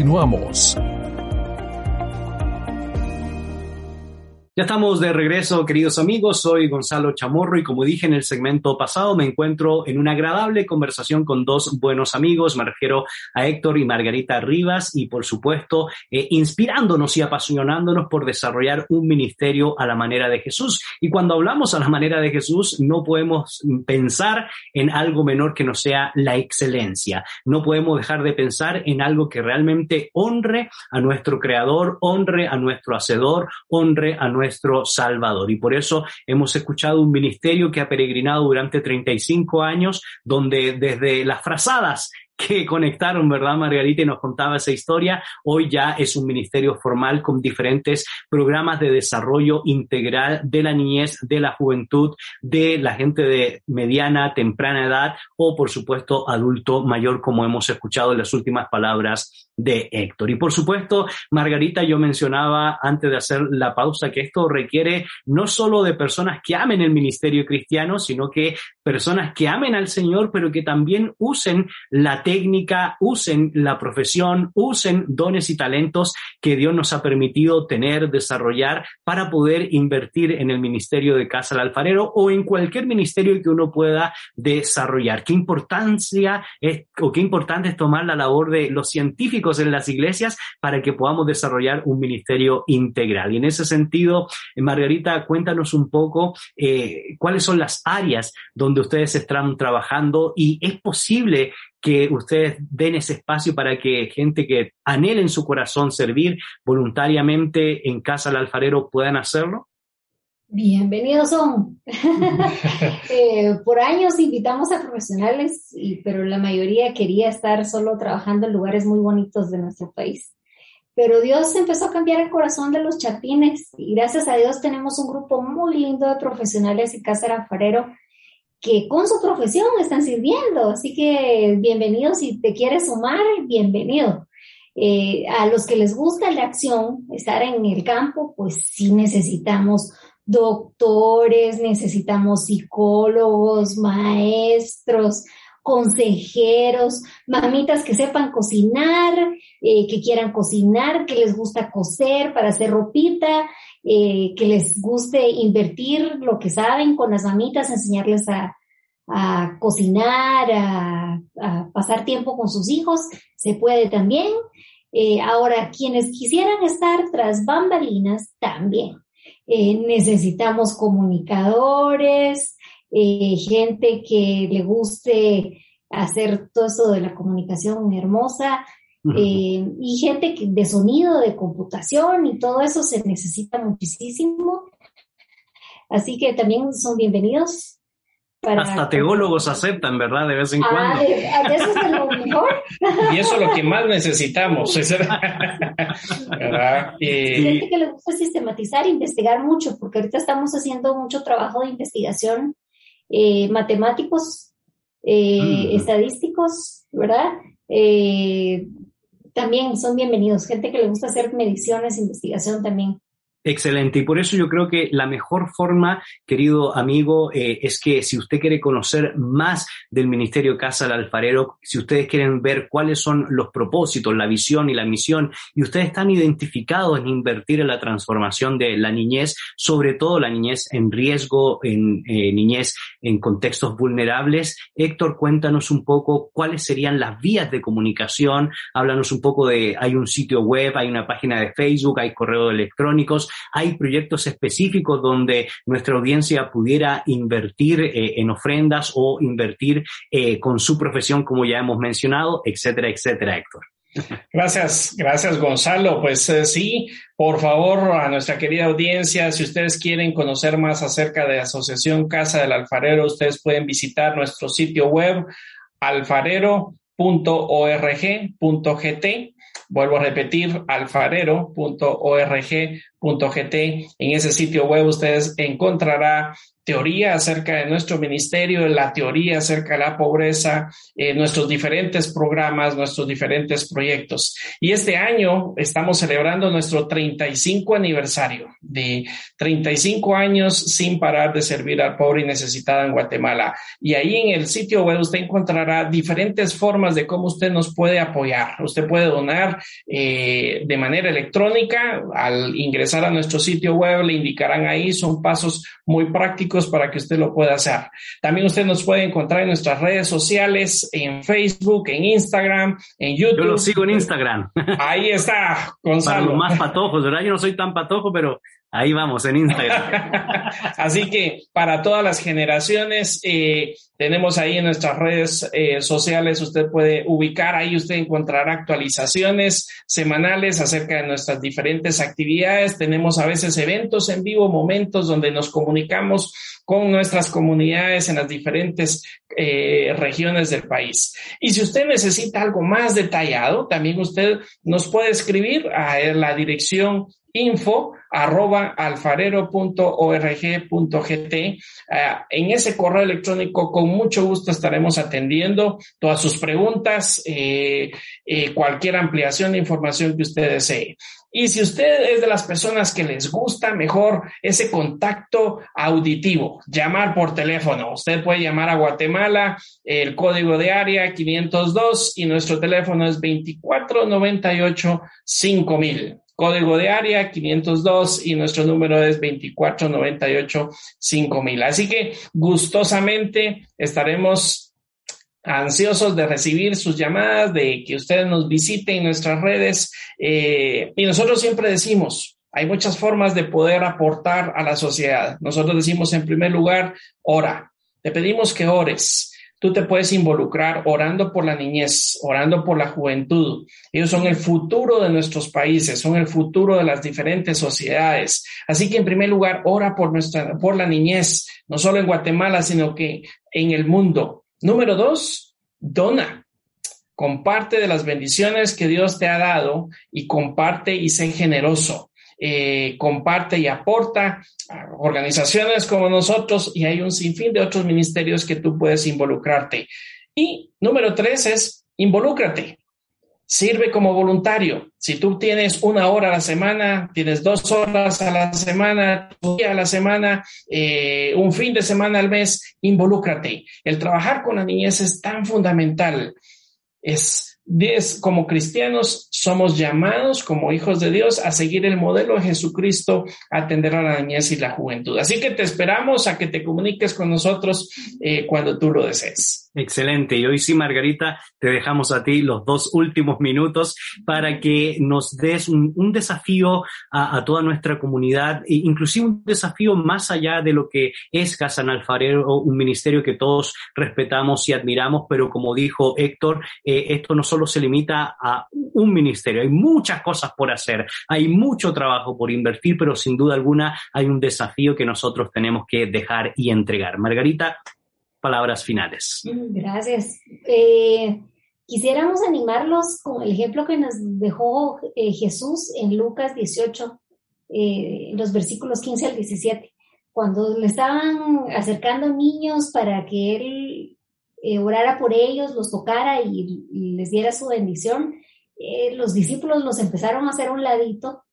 Continuamos. Ya estamos de regreso, queridos amigos. Soy Gonzalo Chamorro y como dije en el segmento pasado, me encuentro en una agradable conversación con dos buenos amigos. Me refiero a Héctor y Margarita Rivas y, por supuesto, eh, inspirándonos y apasionándonos por desarrollar un ministerio a la manera de Jesús. Y cuando hablamos a la manera de Jesús, no podemos pensar en algo menor que no sea la excelencia. No podemos dejar de pensar en algo que realmente honre a nuestro Creador, honre a nuestro Hacedor, honre a nuestro nuestro Salvador. Y por eso hemos escuchado un ministerio que ha peregrinado durante 35 años, donde desde las frazadas que conectaron, ¿verdad, Margarita? Y nos contaba esa historia. Hoy ya es un ministerio formal con diferentes programas de desarrollo integral de la niñez, de la juventud, de la gente de mediana, temprana edad o, por supuesto, adulto mayor, como hemos escuchado en las últimas palabras de Héctor. Y por supuesto, Margarita, yo mencionaba antes de hacer la pausa que esto requiere no solo de personas que amen el ministerio cristiano, sino que personas que amen al Señor, pero que también usen la técnica, usen la profesión, usen dones y talentos que Dios nos ha permitido tener, desarrollar para poder invertir en el ministerio de Casa del Alfarero o en cualquier ministerio que uno pueda desarrollar. Qué importancia es, o qué importante es tomar la labor de los científicos en las iglesias para que podamos desarrollar un ministerio integral. Y en ese sentido, eh, Margarita, cuéntanos un poco eh, cuáles son las áreas donde ustedes están trabajando y es posible que ustedes den ese espacio para que gente que anhele en su corazón servir voluntariamente en casa del alfarero puedan hacerlo? Bienvenidos son. Eh, por años invitamos a profesionales, pero la mayoría quería estar solo trabajando en lugares muy bonitos de nuestro país. Pero Dios empezó a cambiar el corazón de los chapines y gracias a Dios tenemos un grupo muy lindo de profesionales en Casa Alfarero que con su profesión están sirviendo. Así que bienvenido, si te quieres sumar, bienvenido. Eh, a los que les gusta la acción, estar en el campo, pues sí necesitamos doctores, necesitamos psicólogos, maestros, consejeros, mamitas que sepan cocinar, eh, que quieran cocinar, que les gusta coser para hacer ropita, eh, que les guste invertir lo que saben con las mamitas, enseñarles a, cocinar, a, pasar tiempo con sus hijos, se puede también. Eh, ahora, quienes quisieran estar tras bambalinas, también. Necesitamos comunicadores, eh, gente que le guste hacer todo eso de la comunicación hermosa, eh, y gente de sonido, de computación y todo eso se necesita muchísimo. Así que también son bienvenidos. Hasta teólogos aceptan, ¿verdad? De vez en ah, cuando. lo y eso es lo que más necesitamos. ¿verdad? Gente que le gusta sistematizar, investigar mucho, porque ahorita estamos haciendo mucho trabajo de investigación eh, matemáticos, eh, estadísticos, ¿verdad? Eh, también son bienvenidos. Gente que le gusta hacer mediciones, investigación también. Excelente. Y por eso yo creo que la mejor forma, querido amigo, eh, es que si usted quiere conocer más del Ministerio Casa del Alfarero, si ustedes quieren ver cuáles son los propósitos, la visión y la misión, y ustedes están identificados en invertir en la transformación de la niñez, sobre todo la niñez en riesgo, en eh, niñez en contextos vulnerables, Héctor, cuéntanos un poco cuáles serían las vías de comunicación. Háblanos un poco de, hay un sitio web, hay una página de Facebook, hay correos electrónicos hay proyectos específicos donde nuestra audiencia pudiera invertir eh, en ofrendas o invertir eh, con su profesión, como ya hemos mencionado, etcétera, etcétera, Héctor. Gracias, gracias Gonzalo. Pues eh, sí, por favor, a nuestra querida audiencia, si ustedes quieren conocer más acerca de Asociación Casa del Alfarero, ustedes pueden visitar nuestro sitio web alfarero.org.gt. Vuelvo a repetir, alfarero.org.gt. En ese sitio web ustedes encontrará teoría acerca de nuestro ministerio, la teoría acerca de la pobreza, eh, nuestros diferentes programas, nuestros diferentes proyectos. Y este año estamos celebrando nuestro 35 aniversario de 35 años sin parar de servir al pobre y necesitado en Guatemala. Y ahí en el sitio web usted encontrará diferentes formas de cómo usted nos puede apoyar. Usted puede donar eh, de manera electrónica. Al ingresar a nuestro sitio web le indicarán ahí, son pasos muy prácticos para que usted lo pueda hacer. También usted nos puede encontrar en nuestras redes sociales, en Facebook, en Instagram, en YouTube. Yo lo sigo en Instagram. Ahí está, Gonzalo. Para los más patojos, ¿verdad? Yo no soy tan patojo, pero Ahí vamos, en Instagram. Así que para todas las generaciones, eh, tenemos ahí en nuestras redes eh, sociales, usted puede ubicar, ahí usted encontrará actualizaciones semanales acerca de nuestras diferentes actividades. Tenemos a veces eventos en vivo, momentos donde nos comunicamos con nuestras comunidades en las diferentes eh, regiones del país. Y si usted necesita algo más detallado, también usted nos puede escribir a la dirección info arroba alfarero.org.gt. Eh, en ese correo electrónico, con mucho gusto estaremos atendiendo todas sus preguntas, eh, eh, cualquier ampliación de información que usted desee. Y si usted es de las personas que les gusta mejor ese contacto auditivo, llamar por teléfono. Usted puede llamar a Guatemala, el código de área 502 y nuestro teléfono es 2498 5000 código de área 502 y nuestro número es 2498 5000. Así que gustosamente estaremos ansiosos de recibir sus llamadas, de que ustedes nos visiten en nuestras redes. Eh, y nosotros siempre decimos, hay muchas formas de poder aportar a la sociedad. Nosotros decimos en primer lugar, ora. Te pedimos que ores tú te puedes involucrar orando por la niñez, orando por la juventud. Ellos son el futuro de nuestros países, son el futuro de las diferentes sociedades. Así que en primer lugar, ora por nuestra, por la niñez, no solo en Guatemala, sino que en el mundo. Número dos, dona. Comparte de las bendiciones que Dios te ha dado y comparte y sé generoso. Eh, comparte y aporta organizaciones como nosotros y hay un sinfín de otros ministerios que tú puedes involucrarte. Y número tres es involúcrate. Sirve como voluntario. Si tú tienes una hora a la semana, tienes dos horas a la semana, un día a la semana, eh, un fin de semana al mes, involúcrate. El trabajar con la niñez es tan fundamental. Es como cristianos somos llamados como hijos de Dios a seguir el modelo de Jesucristo, atender a la niñez y la juventud. Así que te esperamos a que te comuniques con nosotros eh, cuando tú lo desees. Excelente. Y hoy sí, Margarita, te dejamos a ti los dos últimos minutos para que nos des un, desafío a, toda nuestra comunidad, e inclusive un desafío más allá de lo que es Casa Alfarero, un ministerio que todos respetamos y admiramos, pero como dijo Héctor, eh, esto no solo se limita a un ministerio, hay muchas cosas por hacer, hay mucho trabajo por invertir, pero sin duda alguna hay un desafío que nosotros tenemos que dejar y entregar. Margarita, palabras finales. Gracias. Eh, quisiéramos animarlos con el ejemplo que nos dejó eh, Jesús en Lucas 18, eh, los versículos 15 al 17, cuando le estaban acercando niños para que él orara por ellos, los tocara y, les diera su bendición. los discípulos los empezaron a hacer un ladito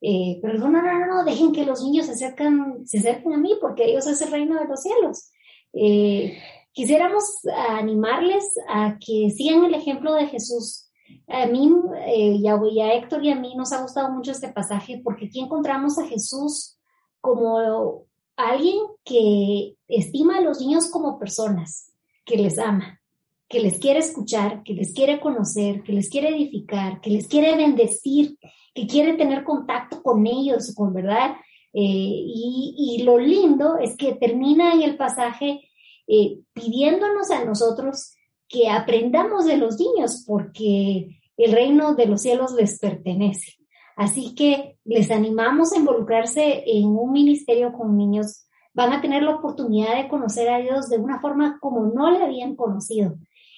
pero dijo, no, no, no, no, dejen que los niños se acercan, se acerquen a mí, porque ellos es el reino de los cielos. Eh, quisiéramos animarles a que sigan el ejemplo de Jesús. A mí eh, y, a, Héctor y a mí nos ha gustado mucho este pasaje porque aquí encontramos a Jesús como alguien que estima a los niños como personas, que les ama, que les quiere escuchar, que les quiere conocer, que les quiere edificar, que les quiere bendecir, que quiere tener contacto con ellos, con verdad, eh, y, lo lindo es que termina en el pasaje eh, pidiéndonos a nosotros que aprendamos de los niños, porque el reino de los cielos les pertenece. Así que les animamos a involucrarse en un ministerio con niños. Van a tener la oportunidad de conocer a Dios de una forma como no le habían conocido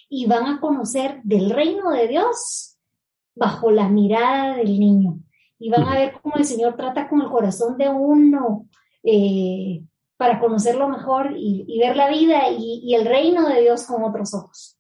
y van a conocer del reino de Dios bajo la mirada del niño y van a ver cómo el Señor trata con el corazón de uno eh, para conocerlo mejor y, ver la vida y el reino de Dios con otros ojos.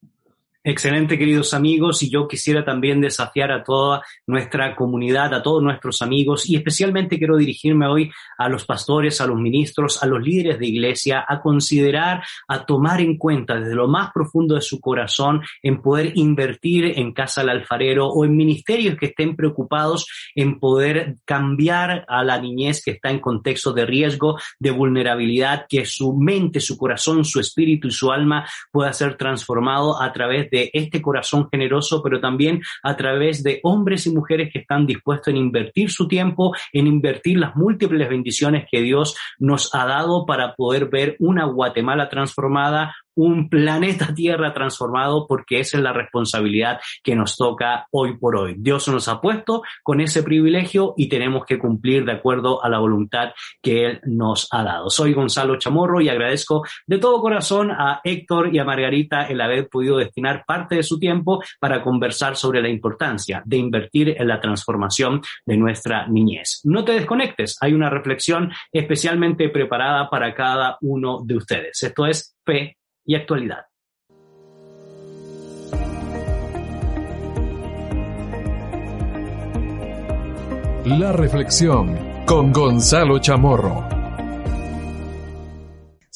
Excelente, queridos amigos, y yo quisiera también desafiar a toda nuestra comunidad, a todos nuestros amigos, y especialmente quiero dirigirme hoy a los pastores, a los ministros, a los líderes de iglesia, a considerar, a tomar en cuenta desde lo más profundo de su corazón en poder invertir en Casa del Alfarero o en ministerios que estén preocupados en poder cambiar a la niñez que está en contexto de riesgo, de vulnerabilidad, que su mente, su corazón, su espíritu y su alma pueda ser transformado a través de este corazón generoso, pero también a través de hombres y mujeres que están dispuestos en invertir su tiempo, en invertir las múltiples bendiciones que Dios nos ha dado para poder ver una Guatemala transformada, un planeta Tierra transformado porque esa es la responsabilidad que nos toca hoy por hoy. Dios nos ha puesto con ese privilegio y tenemos que cumplir de acuerdo a la voluntad que Él nos ha dado. Soy Gonzalo Chamorro y agradezco de todo corazón a Héctor y a Margarita el haber podido destinar parte de su tiempo para conversar sobre la importancia de invertir en la transformación de nuestra niñez. No te desconectes, hay una reflexión especialmente preparada para cada uno de ustedes. Esto es Fe y actualidad. La reflexión con Gonzalo Chamorro.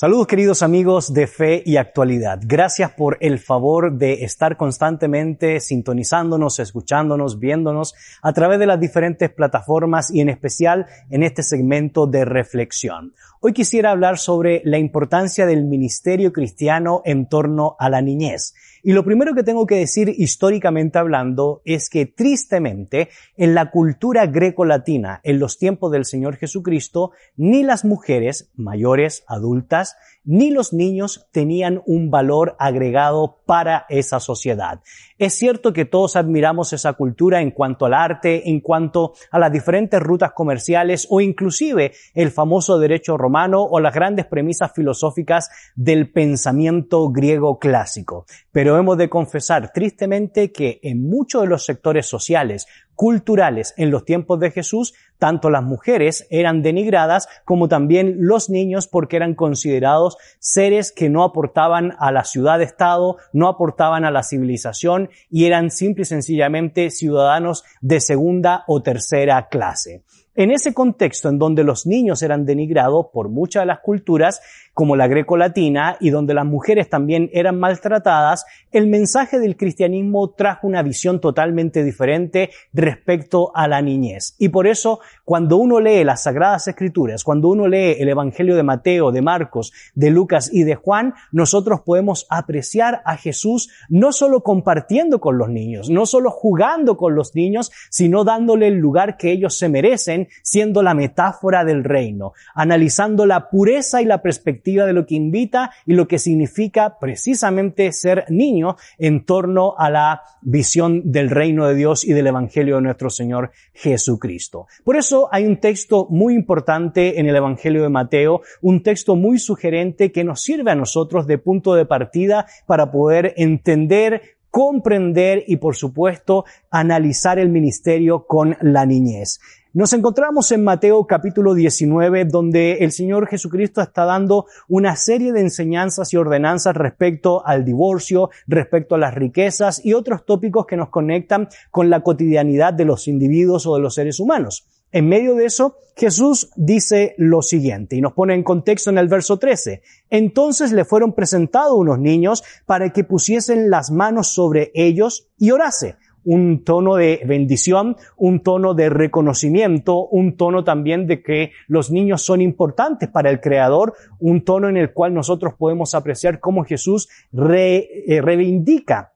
Saludos queridos amigos de Fe y Actualidad. Gracias por el favor de estar constantemente sintonizándonos, escuchándonos, viéndonos a través de las diferentes plataformas y en especial en este segmento de reflexión. Hoy quisiera hablar sobre la importancia del ministerio cristiano en torno a la niñez. Y lo primero que tengo que decir históricamente hablando es que tristemente en la cultura greco-latina, en los tiempos del Señor Jesucristo, ni las mujeres mayores, adultas, ni los niños tenían un valor agregado para esa sociedad. Es cierto que todos admiramos esa cultura en cuanto al arte, en cuanto a las diferentes rutas comerciales o inclusive el famoso derecho romano o las grandes premisas filosóficas del pensamiento griego clásico. Pero hemos de confesar tristemente que en muchos de los sectores sociales, culturales. En los tiempos de Jesús, tanto las mujeres eran denigradas como también los niños porque eran considerados seres que no aportaban a la ciudad-estado, no aportaban a la civilización y eran simple y sencillamente ciudadanos de segunda o tercera clase. En ese contexto en donde los niños eran denigrados por muchas de las culturas, como la greco-latina, y donde las mujeres también eran maltratadas, el mensaje del cristianismo trajo una visión totalmente diferente respecto a la niñez. Y por eso, cuando uno lee las Sagradas Escrituras, cuando uno lee el Evangelio de Mateo, de Marcos, de Lucas y de Juan, nosotros podemos apreciar a Jesús no solo compartiendo con los niños, no solo jugando con los niños, sino dándole el lugar que ellos se merecen, siendo la metáfora del reino, analizando la pureza y la perspectiva de lo que invita y lo que significa precisamente ser niño en torno a la visión del reino de Dios y del Evangelio de nuestro Señor Jesucristo. Por eso hay un texto muy importante en el Evangelio de Mateo, un texto muy sugerente que nos sirve a nosotros de punto de partida para poder entender comprender y por supuesto analizar el ministerio con la niñez. Nos encontramos en Mateo capítulo 19, donde el Señor Jesucristo está dando una serie de enseñanzas y ordenanzas respecto al divorcio, respecto a las riquezas y otros tópicos que nos conectan con la cotidianidad de los individuos o de los seres humanos. En medio de eso, Jesús dice lo siguiente y nos pone en contexto en el verso 13. Entonces le fueron presentados unos niños para que pusiesen las manos sobre ellos y orase un tono de bendición, un tono de reconocimiento, un tono también de que los niños son importantes para el Creador, un tono en el cual nosotros podemos apreciar cómo Jesús eh, reivindica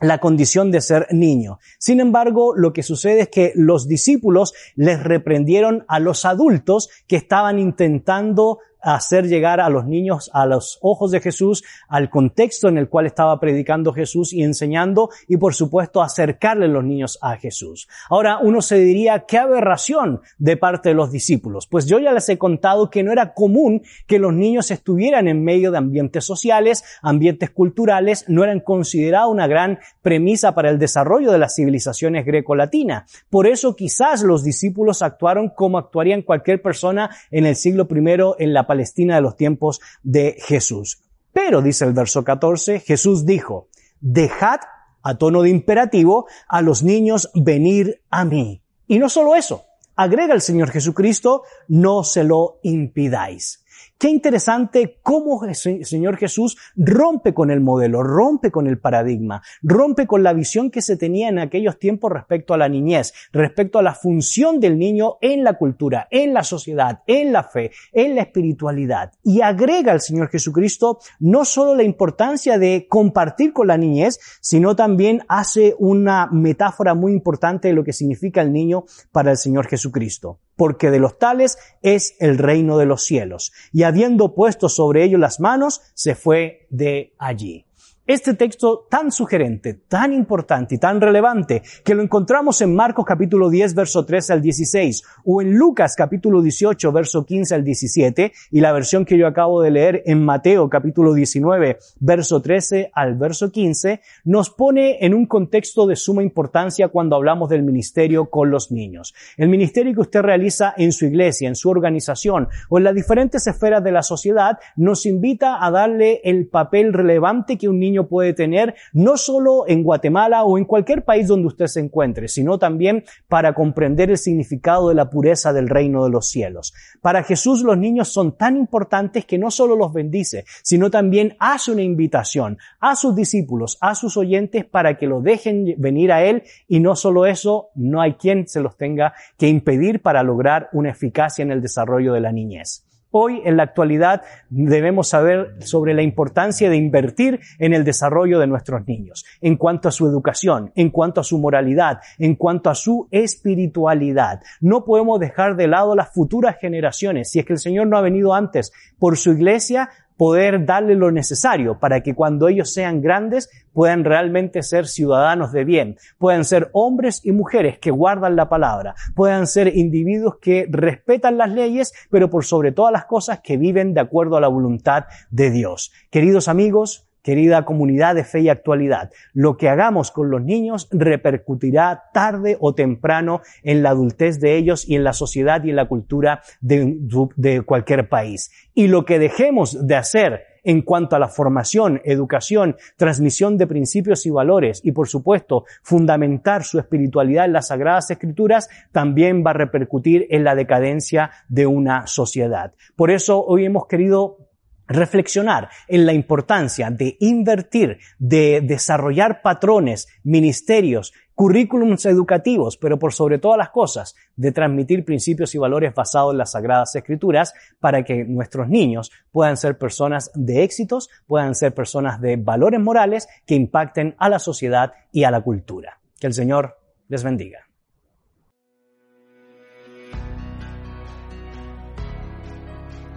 la condición de ser niño. Sin embargo, lo que sucede es que los discípulos les reprendieron a los adultos que estaban intentando hacer llegar a los niños a los ojos de Jesús, al contexto en el cual estaba predicando Jesús y enseñando y por supuesto acercarle los niños a Jesús. Ahora uno se diría, qué aberración de parte de los discípulos. Pues yo ya les he contado que no era común que los niños estuvieran en medio de ambientes sociales, ambientes culturales, no eran considerados una gran premisa para el desarrollo de las civilizaciones greco-latinas. Por eso quizás los discípulos actuaron como actuarían cualquier persona en el siglo I en la Palestina de los tiempos de Jesús. Pero, dice el verso 14, Jesús dijo, dejad a tono de imperativo a los niños venir a mí. Y no solo eso, agrega el Señor Jesucristo, no se lo impidáis. Qué interesante cómo el Señor Jesús rompe con el modelo, rompe con el paradigma, rompe con la visión que se tenía en aquellos tiempos respecto a la niñez, respecto a la función del niño en la cultura, en la sociedad, en la fe, en la espiritualidad. Y agrega al Señor Jesucristo no solo la importancia de compartir con la niñez, sino también hace una metáfora muy importante de lo que significa el niño para el Señor Jesucristo porque de los tales es el reino de los cielos. Y habiendo puesto sobre ellos las manos, se fue de allí. Este texto tan sugerente, tan importante y tan relevante que lo encontramos en Marcos capítulo 10 verso 13 al 16 o en Lucas capítulo 18 verso 15 al 17 y la versión que yo acabo de leer en Mateo capítulo 19 verso 13 al verso 15 nos pone en un contexto de suma importancia cuando hablamos del ministerio con los niños. El ministerio que usted realiza en su iglesia, en su organización o en las diferentes esferas de la sociedad nos invita a darle el papel relevante que un puede tener, no solo en Guatemala o en cualquier país donde usted se encuentre, sino también para comprender el significado de la pureza del reino de los cielos. Para Jesús los niños son tan importantes que no solo los bendice, sino también hace una invitación a sus discípulos, a sus oyentes para que lo dejen venir a Él y no solo eso, no hay quien se los tenga que impedir para lograr una eficacia en el desarrollo de la niñez. Hoy, en la actualidad, debemos saber sobre la importancia de invertir en el desarrollo de nuestros niños, en cuanto a su educación, en cuanto a su moralidad, en cuanto a su espiritualidad. No podemos dejar de lado las futuras generaciones. Si es que el Señor no ha venido antes por su iglesia, poder darle lo necesario para que cuando ellos sean grandes puedan realmente ser ciudadanos de bien, puedan ser hombres y mujeres que guardan la palabra, puedan ser individuos que respetan las leyes, pero por sobre todas las cosas que viven de acuerdo a la voluntad de Dios. Queridos amigos, querida comunidad de fe y actualidad, lo que hagamos con los niños repercutirá tarde o temprano en la adultez de ellos y en la sociedad y en la cultura de, de cualquier país. Y lo que dejemos de hacer en cuanto a la formación, educación, transmisión de principios y valores y por supuesto fundamentar su espiritualidad en las sagradas escrituras también va a repercutir en la decadencia de una sociedad. Por eso hoy hemos querido reflexionar en la importancia de invertir, de desarrollar patrones, ministerios, currículums educativos, pero por sobre todas las cosas, de transmitir principios y valores basados en las sagradas escrituras para que nuestros niños puedan ser personas de éxitos, puedan ser personas de valores morales que impacten a la sociedad y a la cultura. Que el Señor les bendiga.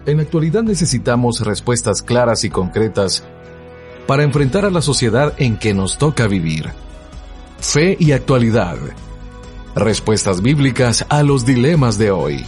En la actualidad necesitamos respuestas claras y concretas para enfrentar a la sociedad en que nos toca vivir. Fe y actualidad. Respuestas bíblicas a los dilemas de hoy.